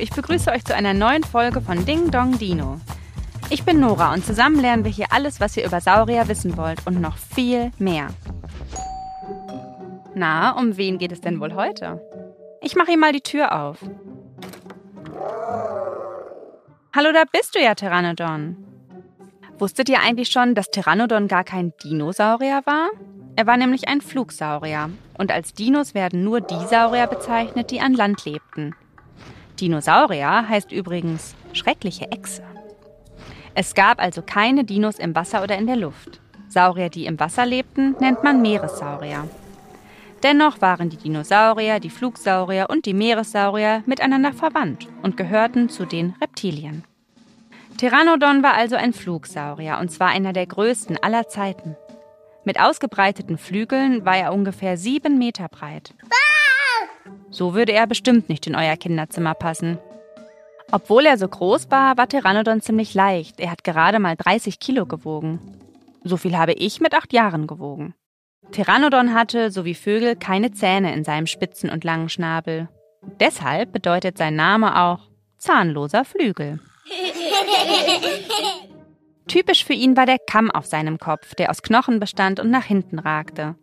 ich begrüße euch zu einer neuen Folge von Ding Dong Dino. Ich bin Nora und zusammen lernen wir hier alles, was ihr über Saurier wissen wollt und noch viel mehr. Na, um wen geht es denn wohl heute? Ich mache ihm mal die Tür auf. Hallo, da bist du ja, Pteranodon. Wusstet ihr eigentlich schon, dass Pteranodon gar kein Dinosaurier war? Er war nämlich ein Flugsaurier. Und als Dinos werden nur die Saurier bezeichnet, die an Land lebten. Dinosaurier heißt übrigens schreckliche Echse. Es gab also keine Dinos im Wasser oder in der Luft. Saurier, die im Wasser lebten, nennt man Meeressaurier. Dennoch waren die Dinosaurier, die Flugsaurier und die Meeressaurier miteinander verwandt und gehörten zu den Reptilien. Pteranodon war also ein Flugsaurier und zwar einer der größten aller Zeiten. Mit ausgebreiteten Flügeln war er ungefähr sieben Meter breit. So würde er bestimmt nicht in euer Kinderzimmer passen. Obwohl er so groß war, war Pteranodon ziemlich leicht. Er hat gerade mal 30 Kilo gewogen. So viel habe ich mit acht Jahren gewogen. Pteranodon hatte, so wie Vögel, keine Zähne in seinem spitzen und langen Schnabel. Deshalb bedeutet sein Name auch zahnloser Flügel. Typisch für ihn war der Kamm auf seinem Kopf, der aus Knochen bestand und nach hinten ragte.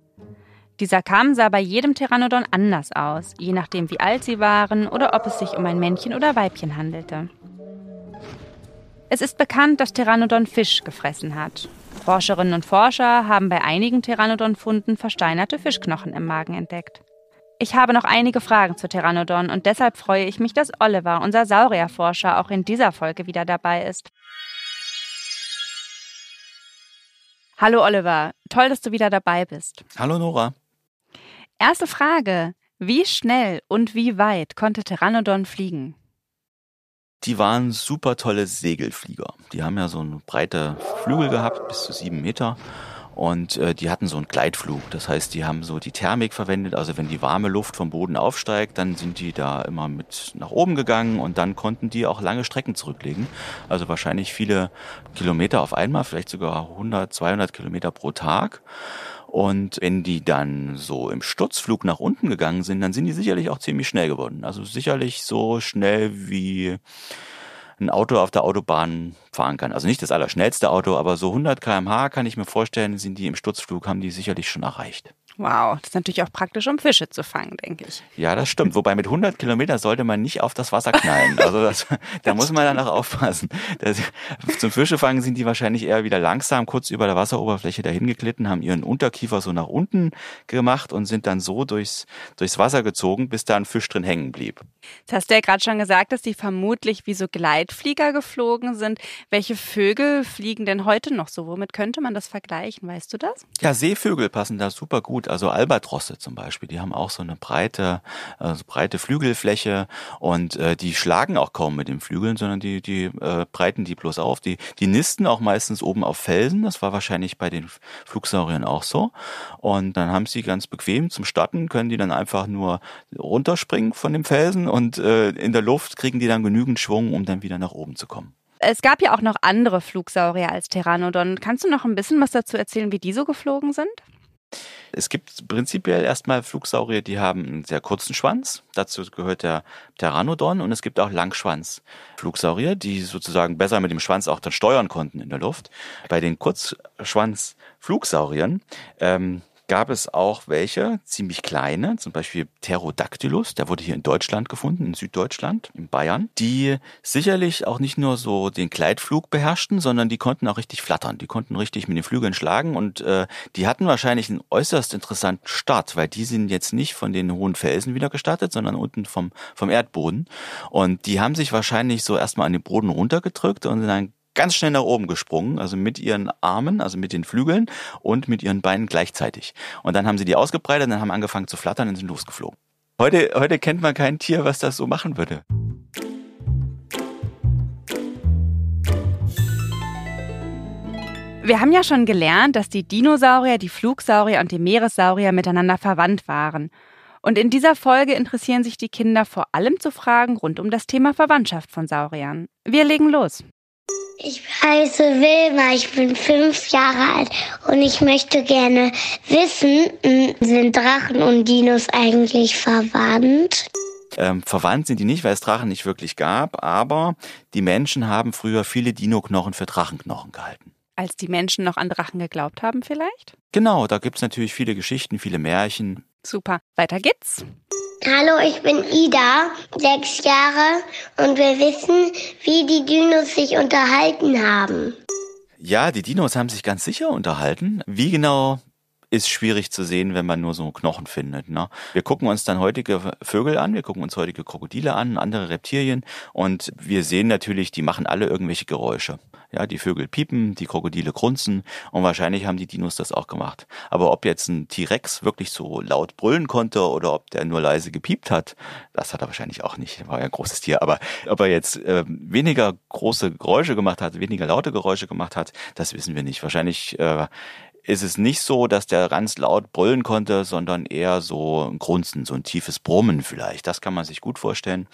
Dieser Kamm sah bei jedem Pteranodon anders aus, je nachdem wie alt sie waren oder ob es sich um ein Männchen oder Weibchen handelte. Es ist bekannt, dass Pteranodon Fisch gefressen hat. Forscherinnen und Forscher haben bei einigen Pteranodon-Funden versteinerte Fischknochen im Magen entdeckt. Ich habe noch einige Fragen zu Pteranodon und deshalb freue ich mich, dass Oliver, unser Saurierforscher, auch in dieser Folge wieder dabei ist. Hallo Oliver, toll, dass du wieder dabei bist. Hallo Nora. Erste Frage. Wie schnell und wie weit konnte Pteranodon fliegen? Die waren super tolle Segelflieger. Die haben ja so eine breite Flügel gehabt, bis zu sieben Meter. Und äh, die hatten so einen Gleitflug. Das heißt, die haben so die Thermik verwendet. Also wenn die warme Luft vom Boden aufsteigt, dann sind die da immer mit nach oben gegangen und dann konnten die auch lange Strecken zurücklegen. Also wahrscheinlich viele Kilometer auf einmal, vielleicht sogar 100, 200 Kilometer pro Tag. Und wenn die dann so im Sturzflug nach unten gegangen sind, dann sind die sicherlich auch ziemlich schnell geworden. Also sicherlich so schnell wie ein Auto auf der Autobahn fahren kann. Also nicht das allerschnellste Auto, aber so 100 kmh kann ich mir vorstellen, sind die im Sturzflug, haben die sicherlich schon erreicht. Wow, das ist natürlich auch praktisch, um Fische zu fangen, denke ich. Ja, das stimmt. Wobei mit 100 Kilometer sollte man nicht auf das Wasser knallen. Also das, da muss man dann auch aufpassen. Das, zum Fischefangen sind die wahrscheinlich eher wieder langsam kurz über der Wasseroberfläche dahin geglitten, haben ihren Unterkiefer so nach unten gemacht und sind dann so durchs, durchs Wasser gezogen, bis da ein Fisch drin hängen blieb. Jetzt hast du ja gerade schon gesagt, dass die vermutlich wie so Gleitflieger geflogen sind. Welche Vögel fliegen denn heute noch so? Womit könnte man das vergleichen? Weißt du das? Ja, Seevögel passen da super gut. Also Albatrosse zum Beispiel, die haben auch so eine breite, also breite Flügelfläche und äh, die schlagen auch kaum mit den Flügeln, sondern die, die äh, breiten die bloß auf. Die, die nisten auch meistens oben auf Felsen. Das war wahrscheinlich bei den Flugsauriern auch so. Und dann haben sie ganz bequem zum Starten, können die dann einfach nur runterspringen von dem Felsen und äh, in der Luft kriegen die dann genügend Schwung, um dann wieder nach oben zu kommen. Es gab ja auch noch andere Flugsaurier als Pteranodon. Kannst du noch ein bisschen was dazu erzählen, wie die so geflogen sind? Es gibt prinzipiell erstmal Flugsaurier, die haben einen sehr kurzen Schwanz. Dazu gehört der Pteranodon und es gibt auch Langschwanz-Flugsaurier, die sozusagen besser mit dem Schwanz auch dann steuern konnten in der Luft. Bei den Kurzschwanz-Flugsauriern ähm, gab es auch welche, ziemlich kleine, zum Beispiel Pterodactylus, der wurde hier in Deutschland gefunden, in Süddeutschland, in Bayern, die sicherlich auch nicht nur so den Gleitflug beherrschten, sondern die konnten auch richtig flattern, die konnten richtig mit den Flügeln schlagen und äh, die hatten wahrscheinlich einen äußerst interessanten Start, weil die sind jetzt nicht von den hohen Felsen wieder gestartet, sondern unten vom, vom Erdboden. Und die haben sich wahrscheinlich so erstmal an den Boden runtergedrückt und dann ganz schnell nach oben gesprungen, also mit ihren Armen, also mit den Flügeln und mit ihren Beinen gleichzeitig. Und dann haben sie die ausgebreitet und dann haben angefangen zu flattern und sind losgeflogen. Heute, heute kennt man kein Tier, was das so machen würde. Wir haben ja schon gelernt, dass die Dinosaurier, die Flugsaurier und die Meeressaurier miteinander verwandt waren. Und in dieser Folge interessieren sich die Kinder vor allem zu Fragen rund um das Thema Verwandtschaft von Sauriern. Wir legen los. Ich heiße Wilma, ich bin fünf Jahre alt und ich möchte gerne wissen, m, sind Drachen und Dinos eigentlich verwandt? Ähm, verwandt sind die nicht, weil es Drachen nicht wirklich gab, aber die Menschen haben früher viele Dino-Knochen für Drachenknochen gehalten. Als die Menschen noch an Drachen geglaubt haben vielleicht? Genau, da gibt's natürlich viele Geschichten, viele Märchen. Super, weiter geht's. Hallo, ich bin Ida, sechs Jahre und wir wissen, wie die Dinos sich unterhalten haben. Ja, die Dinos haben sich ganz sicher unterhalten. Wie genau ist schwierig zu sehen, wenn man nur so Knochen findet. Ne? Wir gucken uns dann heutige Vögel an, wir gucken uns heutige Krokodile an, andere Reptilien und wir sehen natürlich, die machen alle irgendwelche Geräusche. Ja, die Vögel piepen, die Krokodile grunzen und wahrscheinlich haben die Dinos das auch gemacht. Aber ob jetzt ein T-Rex wirklich so laut brüllen konnte oder ob der nur leise gepiept hat, das hat er wahrscheinlich auch nicht. War ja ein großes Tier. Aber ob er jetzt äh, weniger große Geräusche gemacht hat, weniger laute Geräusche gemacht hat, das wissen wir nicht. Wahrscheinlich äh, ist es nicht so, dass der ganz laut brüllen konnte, sondern eher so ein Grunzen, so ein tiefes Brummen vielleicht. Das kann man sich gut vorstellen.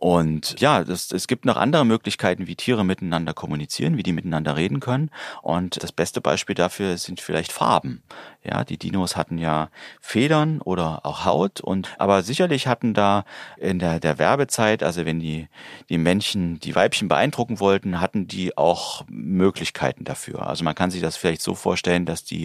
Und ja, das, es gibt noch andere Möglichkeiten, wie Tiere miteinander kommunizieren, wie die miteinander reden können. Und das beste Beispiel dafür sind vielleicht Farben. Ja, die Dinos hatten ja Federn oder auch Haut und aber sicherlich hatten da in der, der Werbezeit, also wenn die, die Männchen die Weibchen beeindrucken wollten, hatten die auch Möglichkeiten dafür. Also man kann sich das vielleicht so vorstellen, dass die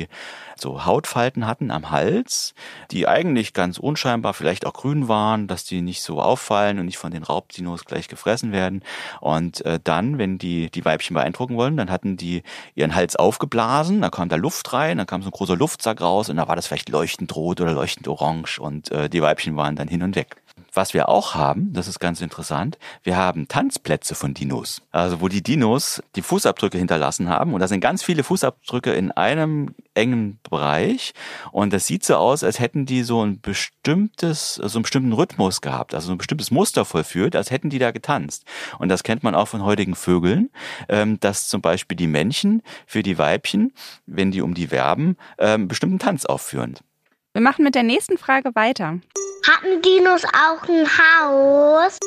so Hautfalten hatten am Hals, die eigentlich ganz unscheinbar vielleicht auch grün waren, dass die nicht so auffallen und nicht von den Raubdinos gleich gefressen werden. Und äh, dann, wenn die die Weibchen beeindrucken wollen, dann hatten die ihren Hals aufgeblasen, da kam da Luft rein, da kam so ein großer Luftsack raus und da war das vielleicht leuchtend rot oder leuchtend orange und äh, die Weibchen waren dann hin und weg. Was wir auch haben, das ist ganz interessant, wir haben Tanzplätze von Dinos. Also wo die Dinos die Fußabdrücke hinterlassen haben. Und da sind ganz viele Fußabdrücke in einem engen Bereich. Und das sieht so aus, als hätten die so ein bestimmtes, so einen bestimmten Rhythmus gehabt, also so ein bestimmtes Muster vollführt, als hätten die da getanzt. Und das kennt man auch von heutigen Vögeln, ähm, dass zum Beispiel die Männchen für die Weibchen, wenn die um die werben, ähm, einen bestimmten Tanz aufführen. Wir machen mit der nächsten Frage weiter. Hatten Dinos auch ein Haus?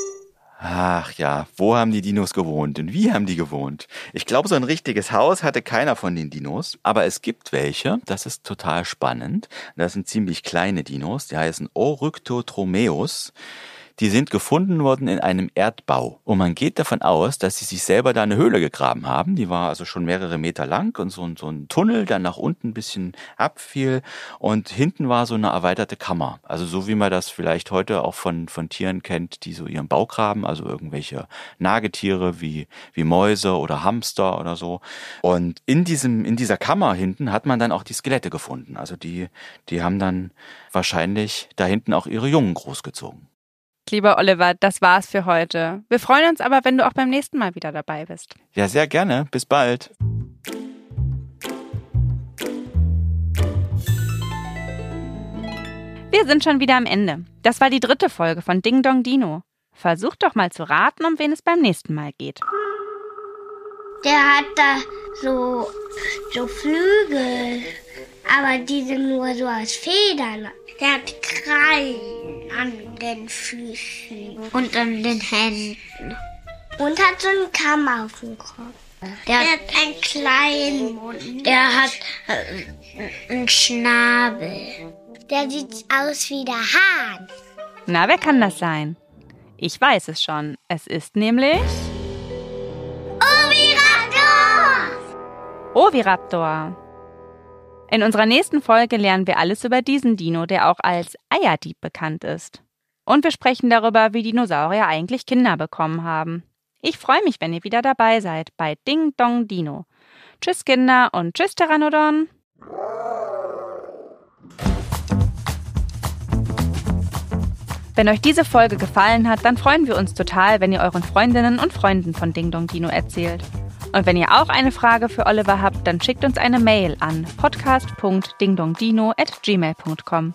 Ach ja, wo haben die Dinos gewohnt und wie haben die gewohnt? Ich glaube, so ein richtiges Haus hatte keiner von den Dinos, aber es gibt welche, das ist total spannend. Das sind ziemlich kleine Dinos, die heißen Oryctotromeus. Die sind gefunden worden in einem Erdbau. Und man geht davon aus, dass sie sich selber da eine Höhle gegraben haben. Die war also schon mehrere Meter lang und so, ein- so ein Tunnel, der nach unten ein bisschen abfiel. Und hinten war so eine erweiterte Kammer. Also so wie man das vielleicht heute auch von, von Tieren kennt, die so ihren Bau graben, also irgendwelche Nagetiere wie, wie Mäuse oder Hamster oder so. Und in diesem, in dieser Kammer hinten hat man dann auch die Skelette gefunden. Also die, die haben dann wahrscheinlich da hinten auch ihre Jungen großgezogen. Lieber Oliver, das war's für heute. Wir freuen uns aber, wenn du auch beim nächsten Mal wieder dabei bist. Ja, sehr gerne. Bis bald. Wir sind schon wieder am Ende. Das war die dritte Folge von Ding Dong Dino. Versucht doch mal zu raten, um wen es beim nächsten Mal geht. Der hat da so, so Flügel, aber die sind nur so aus Federn. Der hat Krallen an den Füßen und an den Händen. Und hat so einen Kamm auf dem Kopf. Der, hat einen kleinen Mund. Der hat äh, einen Schnabel. Der sieht aus wie der Hahn. Na, wer kann das sein? Ich weiß es schon. Es ist nämlich Oviraptor! Oviraptor. In unserer nächsten Folge lernen wir alles über diesen Dino, der auch als Eierdieb bekannt ist. Und wir sprechen darüber, wie Dinosaurier eigentlich Kinder bekommen haben. Ich freue mich, wenn ihr wieder dabei seid bei Ding Dong Dino. Tschüss Kinder und tschüss Pteranodon. Wenn euch diese Folge gefallen hat, dann freuen wir uns total, wenn ihr euren Freundinnen und Freunden von Ding Dong Dino erzählt. Und wenn ihr auch eine Frage für Oliver habt, dann schickt uns eine Mail an podcast.dingdongdino@gmail.com.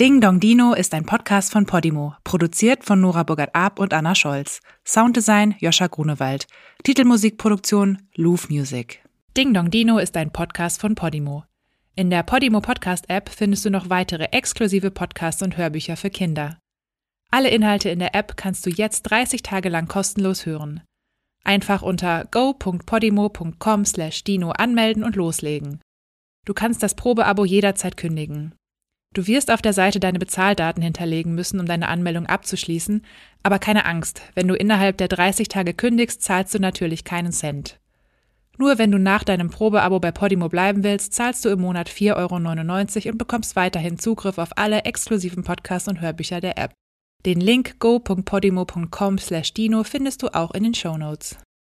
Ding Dong Dino ist ein Podcast von Podimo, produziert von Nora Burgert-Ab und Anna Scholz. Sounddesign Joscha Grunewald. Titelmusikproduktion Louvre Music. Ding Dong Dino ist ein Podcast von Podimo. In der Podimo Podcast App findest du noch weitere exklusive Podcasts und Hörbücher für Kinder. Alle Inhalte in der App kannst du jetzt 30 Tage lang kostenlos hören. Einfach unter go.podimo.com/dino anmelden und loslegen. Du kannst das Probeabo jederzeit kündigen. Du wirst auf der Seite deine Bezahldaten hinterlegen müssen, um deine Anmeldung abzuschließen, aber keine Angst, wenn du innerhalb der 30 Tage kündigst, zahlst du natürlich keinen Cent. Nur wenn du nach deinem Probeabo bei Podimo bleiben willst, zahlst du im Monat 4,99 Euro und bekommst weiterhin Zugriff auf alle exklusiven Podcasts und Hörbücher der App. Den Link go.podimo.com/dino findest du auch in den Show Notes.